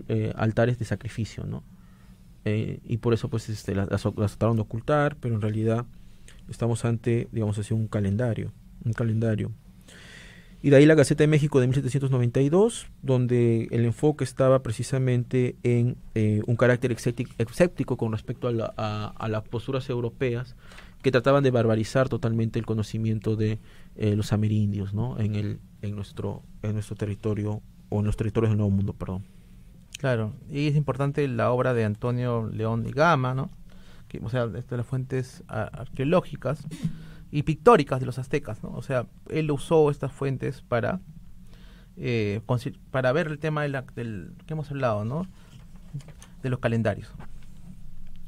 Speaker 2: eh, altares de sacrificio, ¿no? Eh, y por eso pues este, las, trataron de ocultar, pero en realidad estamos ante, digamos así, un calendario, un calendario. Y de ahí la Gaceta de México de 1792, donde el enfoque estaba precisamente en un carácter escéptico con respecto a, las posturas europeas que trataban de barbarizar totalmente el conocimiento de eh, los amerindios ¿no? en, el, en, nuestro, en nuestro territorio o en los territorios del Nuevo Mundo. Perdón.
Speaker 1: Claro, y es importante la obra de Antonio León de Gama, ¿no? o sea, de las fuentes arqueológicas y pictóricas de los aztecas, ¿no? O sea, él usó estas fuentes para eh, para ver el tema del que hemos hablado, ¿no? De los calendarios.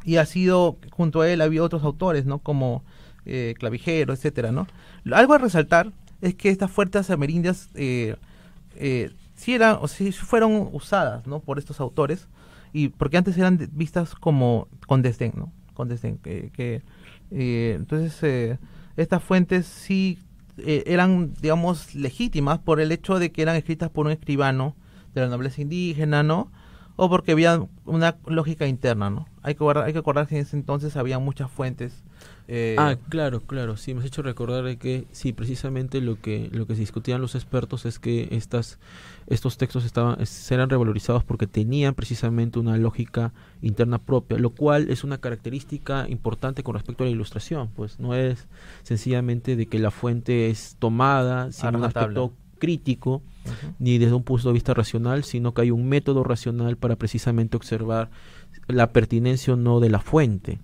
Speaker 1: Y ha sido, junto a él había otros autores, ¿no? Como eh, Clavijero, etcétera, ¿no? Algo a resaltar es que estas fuertes amerindias eh, eh, sí eran, o sí fueron usadas, ¿no? Por estos autores y porque antes eran vistas como con desdén, ¿no? que, eh, entonces eh, estas fuentes sí eh, eran, digamos, legítimas por el hecho de que eran escritas por un escribano de la nobleza indígena, ¿no? O porque había una lógica interna, ¿no? Hay que, hay que acordar que en ese entonces había muchas fuentes
Speaker 2: eh, ah, claro, claro, sí, me has hecho recordar que sí, precisamente lo que lo que se discutían los expertos es que estas estos textos estaban eran revalorizados porque tenían precisamente una lógica interna propia, lo cual es una característica importante con respecto a la ilustración, pues no es sencillamente de que la fuente es tomada sin un aspecto crítico ni desde un punto de vista racional, sino que hay un método racional para precisamente observar la pertinencia o no de la fuente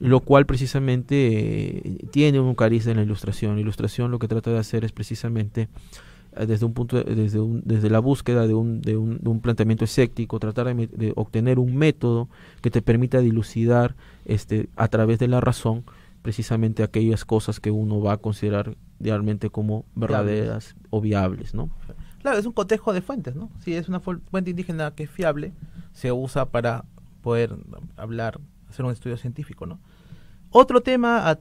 Speaker 2: lo cual precisamente eh, tiene un cariz en la ilustración. La ilustración lo que trata de hacer es precisamente eh, desde un punto desde un, desde la búsqueda de un, de un, de un planteamiento escéptico tratar de, obtener un método que te permita dilucidar este a través de la razón precisamente aquellas cosas que uno va a considerar realmente como verdaderas o viables no
Speaker 1: claro es un cotejo de fuentes no si es una fuente indígena que es fiable se usa para poder hablar hacer un estudio científico, ¿no? Otro tema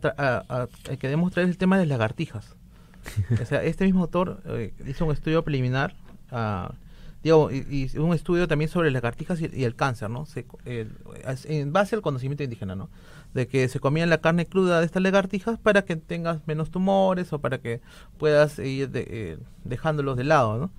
Speaker 1: que demostrar es el tema de las lagartijas. o sea, este mismo autor eh, hizo un estudio preliminar, uh, digo, y, un estudio también sobre las lagartijas y, el cáncer, ¿no? en base al conocimiento indígena, ¿no? De que se comían la carne cruda de estas lagartijas para que tengas menos tumores o para que puedas ir eh, dejándolos de lado, ¿no?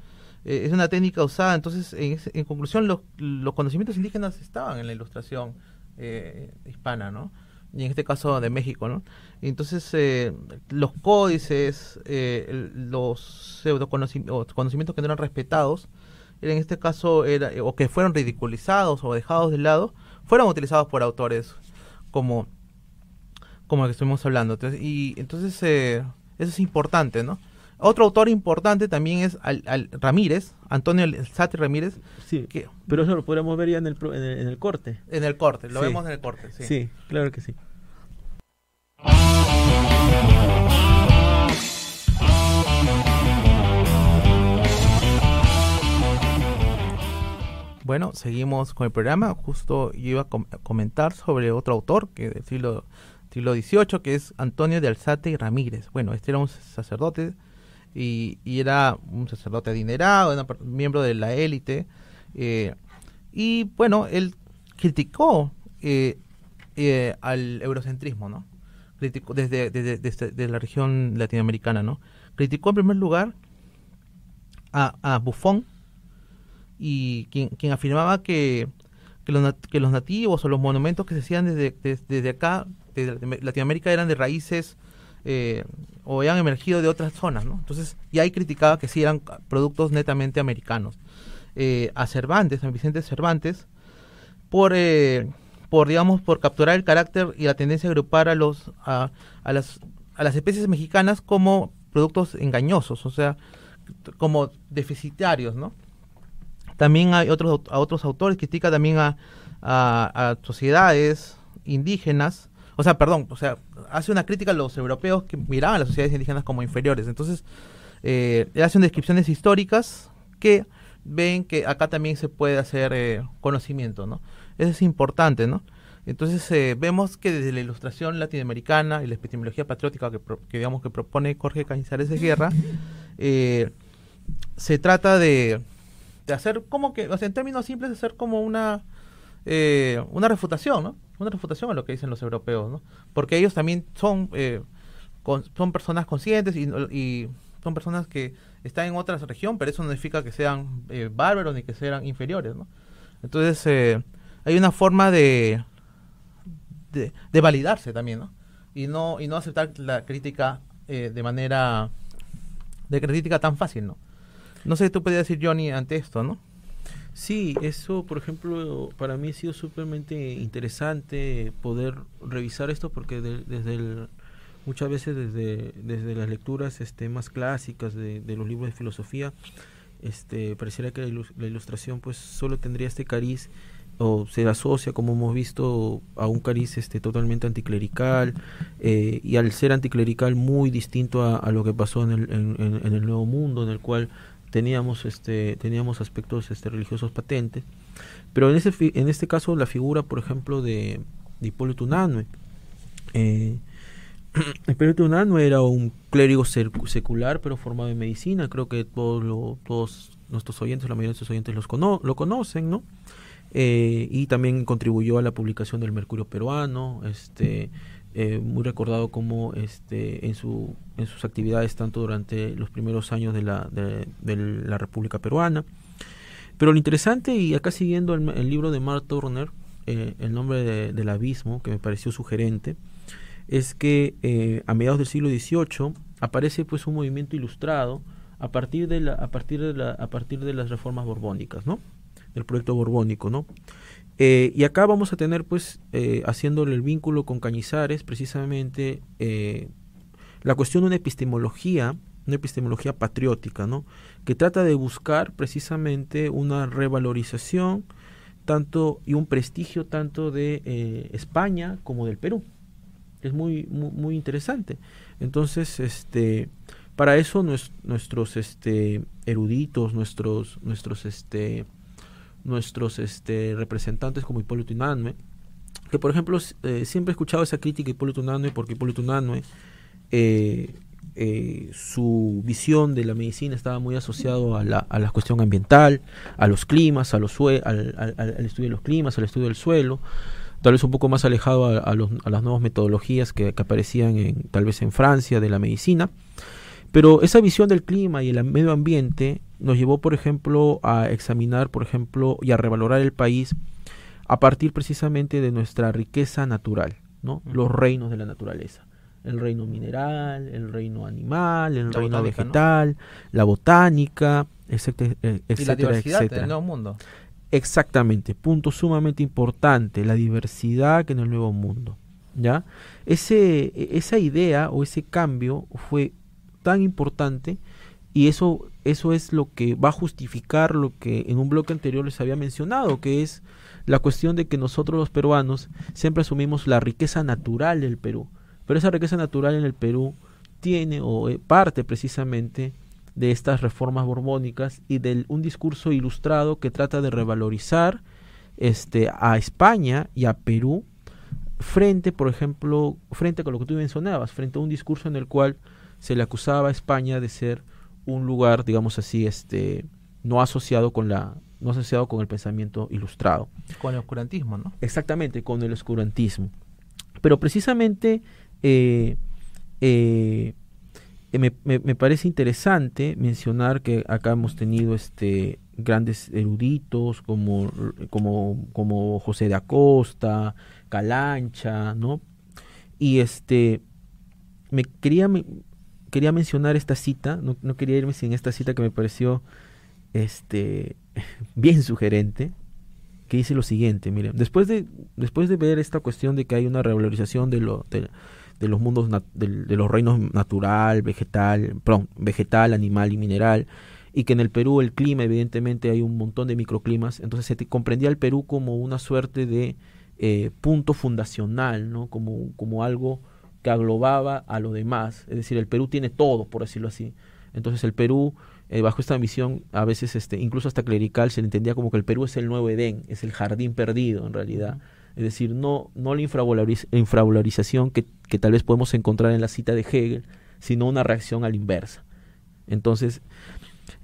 Speaker 1: Eh, es una técnica usada, entonces, en, conclusión, los, los conocimientos indígenas estaban en la ilustración eh, hispana, ¿no? y en este caso de México, ¿no? Entonces, eh, los códices, eh, los pseudoconocimientos conocimientos que no eran respetados, en este caso, era, o que fueron ridiculizados o dejados de lado, fueron utilizados por autores como, como el que estuvimos hablando. Entonces, y entonces, eh, eso es importante, ¿no? Otro autor importante también es al, Ramírez, Antonio Sati Ramírez.
Speaker 2: Sí, que, pero eso lo podríamos ver ya en el, en el, corte.
Speaker 1: En el corte, lo vemos en el corte, sí.
Speaker 2: Sí, claro que sí.
Speaker 1: Bueno, seguimos con el programa. Justo yo iba a comentar sobre otro autor que del siglo, siglo XVIII, que es Antonio de Alzate y Ramírez. Bueno, este era un sacerdote y, era un sacerdote adinerado, un miembro de la élite. Eh, y bueno, él criticó eh, eh, al eurocentrismo, ¿no? Criticó desde, desde, la región latinoamericana, ¿no? Criticó en primer lugar a, Buffon y quien, quien afirmaba que, que los nativos o los monumentos que se hacían desde, desde, acá, desde Latinoamérica, eran de raíces eh, o habían emergido de otras zonas, ¿no? Entonces, y ahí criticaba que sí eran productos netamente americanos. Eh, a Cervantes, a Vicente Cervantes, por, eh, por, digamos, por capturar el carácter y la tendencia a agrupar a, los, a, a, las, a las especies mexicanas como productos engañosos, o sea, como deficitarios, ¿no? También hay otros, a otros autores, critica también a, a, sociedades indígenas, o sea, perdón, o sea, hace una crítica a los europeos que miraban a las sociedades indígenas como inferiores. Entonces, eh, hacen descripciones históricas que ven que acá también se puede hacer eh, conocimiento, ¿no? Eso es importante, ¿no? Entonces eh, vemos que desde la ilustración latinoamericana y la epistemología patriótica que, digamos que propone Jorge Cañizares de Guerra, eh, se trata de de hacer como que, o sea, en términos simples, de hacer como una, eh, una refutación, ¿no? Una refutación a lo que dicen los europeos, ¿no? Porque ellos también son, eh, son personas conscientes y, son personas que están en otra región, pero eso no significa que sean eh, bárbaros ni que sean inferiores, ¿no? Entonces, hay una forma de, de, de, validarse también, ¿no? Y no, y no aceptar la crítica de manera, de crítica tan fácil, ¿no? No sé, tú podías decir, Johnny, ante esto, ¿no?
Speaker 2: Sí, eso, por ejemplo, para mí ha sido súpermente interesante poder revisar esto porque desde el, muchas veces desde, desde las lecturas este, más clásicas de, los libros de filosofía, este, pareciera que la, ilustración pues solo tendría este cariz o se asocia, como hemos visto, a un cariz este, totalmente anticlerical eh, y al ser anticlerical muy distinto a, lo que pasó en el, en el Nuevo Mundo, en el cual teníamos este teníamos aspectos este religiosos patentes pero en ese en este caso la figura por ejemplo de, Hipólito Unanue eh, Hipólito Unanue era un clérigo secular pero formado en medicina creo que todos todos nuestros oyentes la mayoría de nuestros oyentes los lo conocen no eh, y también contribuyó a la publicación del Mercurio peruano este eh, muy recordado como este, en, su, en sus actividades tanto durante los primeros años de la, de, la República Peruana. Pero lo interesante, y acá siguiendo el, libro de Mark Turner, eh, El nombre del abismo, que me pareció sugerente, es que eh, a mediados del siglo XVIII aparece pues un movimiento ilustrado a partir de la, a partir de la, a partir de las reformas borbónicas, ¿no? Del proyecto borbónico, ¿no? Eh, y acá vamos a tener, pues, eh, haciéndole el vínculo con Cañizares, precisamente eh, la cuestión de una epistemología, una epistemología patriótica, ¿no? Que trata de buscar precisamente una revalorización tanto y un prestigio tanto de España como del Perú. Es muy, muy, interesante. Entonces, este, para eso nuestros este, eruditos, nuestros, nuestros este, nuestros este, representantes como Hipólito Unanue, que por ejemplo eh, siempre he escuchado esa crítica a Hipólito Unanue porque Hipólito Unanue eh, eh, su visión de la medicina estaba muy asociado a la, a cuestión ambiental, a los climas, a los al, al, estudio de los climas, al estudio del suelo, tal vez un poco más alejado a, a, los, a las nuevas metodologías que, que, aparecían en, tal vez en Francia de la medicina. Pero esa visión del clima y el medio ambiente nos llevó, por ejemplo, a examinar, por ejemplo, y a revalorar el país a partir precisamente de nuestra riqueza natural, ¿no? Los reinos de la naturaleza. El reino mineral, el reino animal, el reino vegetal, la botánica, etcétera, etcétera. Y la diversidad etcétera.
Speaker 1: del nuevo mundo.
Speaker 2: Exactamente, punto sumamente importante, la diversidad en el nuevo mundo. ¿ya? Ese, esa idea o ese cambio fue tan importante y eso, eso es lo que va a justificar lo que en un bloque anterior les había mencionado, que es la cuestión de que nosotros los peruanos siempre asumimos la riqueza natural del Perú. Pero esa riqueza natural en el Perú tiene o eh, parte precisamente de estas reformas borbónicas y de un discurso ilustrado que trata de revalorizar este, a España y a Perú frente, por ejemplo, frente a lo que tú mencionabas, frente a un discurso en el cual se le acusaba a España de ser un lugar, digamos así, este, no asociado con la, no asociado con el pensamiento ilustrado.
Speaker 1: Con el oscurantismo, ¿no?
Speaker 2: Exactamente, con el oscurantismo. Pero precisamente eh, eh, eh, me, me, parece interesante mencionar que acá hemos tenido este grandes eruditos como, como, como José de Acosta, Calancha, ¿no? Y este me quería quería mencionar esta cita, no, no, quería irme sin esta cita que me pareció este bien sugerente, que dice lo siguiente, miren, después de después de ver esta cuestión de que hay una revalorización de lo de, de los mundos de, los reinos natural, vegetal, perdón, vegetal, animal y mineral, y que en el Perú el clima, evidentemente, hay un montón de microclimas, entonces se comprendía el Perú como una suerte de eh, punto fundacional, ¿no? Como, como algo que aglobaba a lo demás, es decir, el Perú tiene todo, por decirlo así. Entonces el Perú, eh, bajo esta visión, a veces este, incluso hasta clerical, se le entendía como que el Perú es el nuevo Edén, es el jardín perdido en realidad. Es decir, no, no la infravalorización que, que tal vez podemos encontrar en la cita de Hegel, sino una reacción a la inversa. Entonces,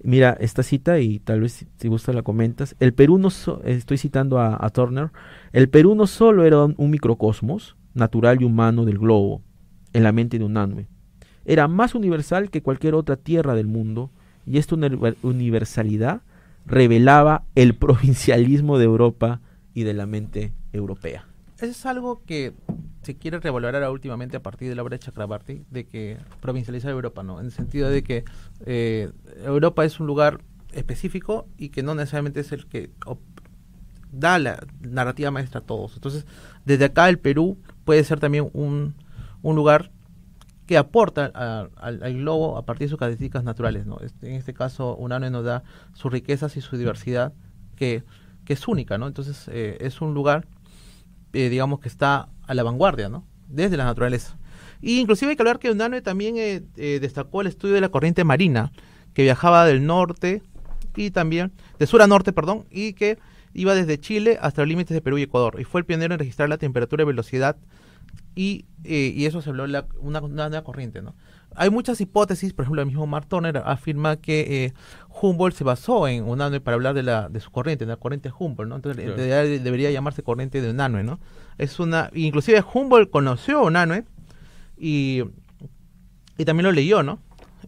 Speaker 2: mira esta cita y tal vez si gusta la comentas. El Perú no, estoy citando a, Turner, el Perú no solo era un, microcosmos natural y humano del globo, en la mente de un anime, era más universal que cualquier otra tierra del mundo y esta universalidad revelaba el provincialismo de Europa y de la mente europea.
Speaker 1: Eso es algo que se quiere revalorar últimamente a partir de la obra de Chakrabarti, de que provincializa Europa, ¿no? En el sentido de que eh, Europa es un lugar específico y que no necesariamente es el que da la narrativa maestra a todos. Entonces, desde acá el Perú puede ser también un, un lugar que aporta al, globo a partir de sus características naturales. ¿no? Este, en este caso, UNANE nos da sus riquezas y su diversidad que es única, ¿no? Entonces eh, es un lugar, eh, digamos, que está a la vanguardia, ¿no? Desde la naturaleza. Y inclusive hay que hablar que Unanue también eh, destacó el estudio de la corriente marina, que viajaba del norte y también, de sur a norte, perdón, y que iba desde Chile hasta los límites de Perú y Ecuador. Y fue el pionero en registrar la temperatura y velocidad y, y eso se habló de una, una, nueva corriente, ¿no? hay muchas hipótesis, por ejemplo, el mismo Mark Turner afirma que eh, Humboldt se basó en Unanue para hablar de, la, de su corriente, de la corriente Humboldt, ¿no? Entonces debería, llamarse corriente de Unanue, ¿no? Es una, inclusive Humboldt conoció a Unanue y, y también lo leyó, ¿no?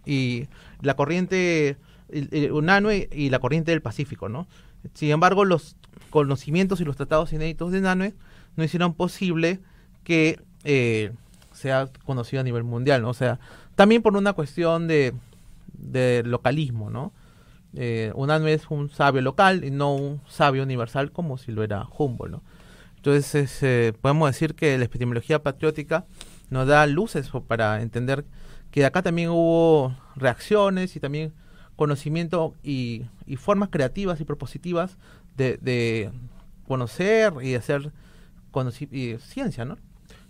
Speaker 1: Y la corriente Unanue y la corriente del Pacífico, ¿no? Sin embargo, los conocimientos y los tratados inéditos de Unanue no hicieron posible que eh, sea conocido a nivel mundial. O sea, también por una cuestión de, localismo, ¿no? Eh, Unanue es un sabio local y no un sabio universal como si lo era Humboldt, ¿no? Entonces, eh, podemos decir que la epistemología patriótica nos da luces para entender que acá también hubo reacciones y también conocimiento y, formas creativas y propositivas de conocer y hacer ciencia, ¿no?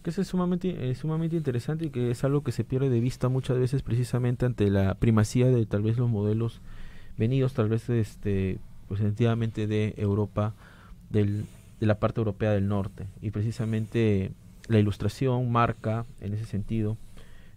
Speaker 2: Que es sumamente, sumamente interesante y que es algo que se pierde de vista muchas veces precisamente ante la primacía de tal vez los modelos venidos tal vez este pues de Europa del, de la parte europea del norte. Y precisamente la ilustración marca en ese sentido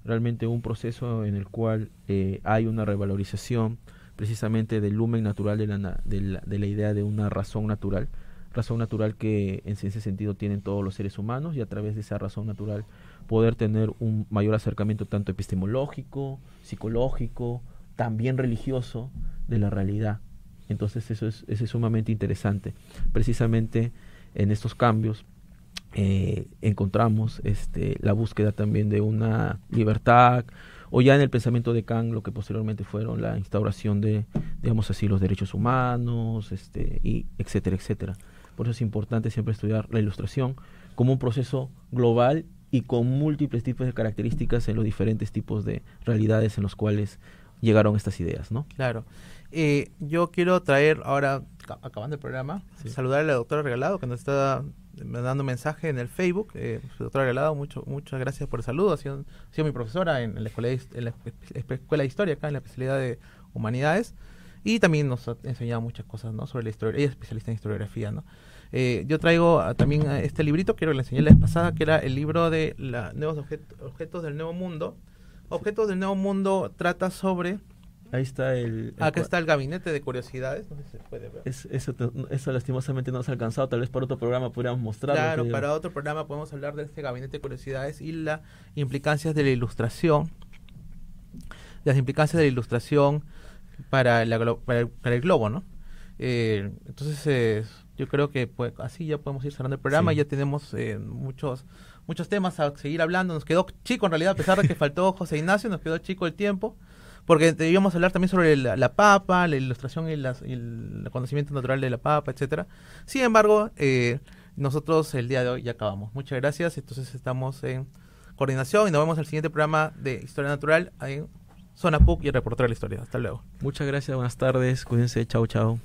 Speaker 2: realmente un proceso en el cual eh, hay una revalorización precisamente del lumen natural de la, de la, de la idea de una razón natural razón natural que en ese sentido tienen todos los seres humanos y a través de esa razón natural poder tener un mayor acercamiento tanto epistemológico, psicológico, también religioso de la realidad. Entonces eso es, es sumamente interesante. Precisamente en estos cambios eh, encontramos este, la búsqueda también de una libertad, o ya en el pensamiento de Kant, lo que posteriormente fueron la instauración de, digamos así, los derechos humanos, este, y etcétera, etcétera. Por eso es importante siempre estudiar la ilustración como un proceso global y con múltiples tipos de características en los diferentes tipos de realidades en los cuales llegaron estas ideas, ¿no?
Speaker 1: Claro. Eh, yo quiero traer ahora, acabando el programa, saludar a la doctora Regalado que nos está dando mensaje en el Facebook. Eh, doctora Regalado, mucho, muchas gracias por el saludo. Ha sido, mi profesora en, la escuela de, en la escuela de Historia, acá en la especialidad de Humanidades. Y también nos ha enseñado muchas cosas ¿no? sobre la historia. Ella es especialista en historiografía. ¿no? Eh, yo traigo también este librito, quiero que le enseñé la vez pasada, que era el libro de la, Nuevos Objetos del Nuevo Mundo. Objetos del Nuevo Mundo trata sobre
Speaker 2: Ahí está el,
Speaker 1: Acá está el gabinete de curiosidades, no sé si se puede ver.
Speaker 2: eso, lastimosamente no se ha alcanzado, tal vez para otro programa podríamos mostrarlo.
Speaker 1: Claro, para otro programa podemos hablar de este gabinete de curiosidades y las implicancias de la ilustración, las implicancias de la ilustración para, para, el, globo, ¿no? Eh, entonces, yo creo que pues, así ya podemos ir cerrando el programa, ya tenemos eh, muchos muchos temas a seguir hablando, nos quedó chico en realidad, a pesar de que faltó José Ignacio, nos quedó chico el tiempo porque debíamos hablar también sobre la, papa, la ilustración y, el conocimiento natural de la papa, etcétera. Sin embargo, eh, nosotros el día de hoy ya acabamos. Muchas gracias. Entonces estamos en coordinación y nos vemos en el siguiente programa de Historia Natural en Zona PUC y el reportero de la historia. Hasta luego.
Speaker 2: Muchas gracias, buenas tardes, cuídense, chao, chao.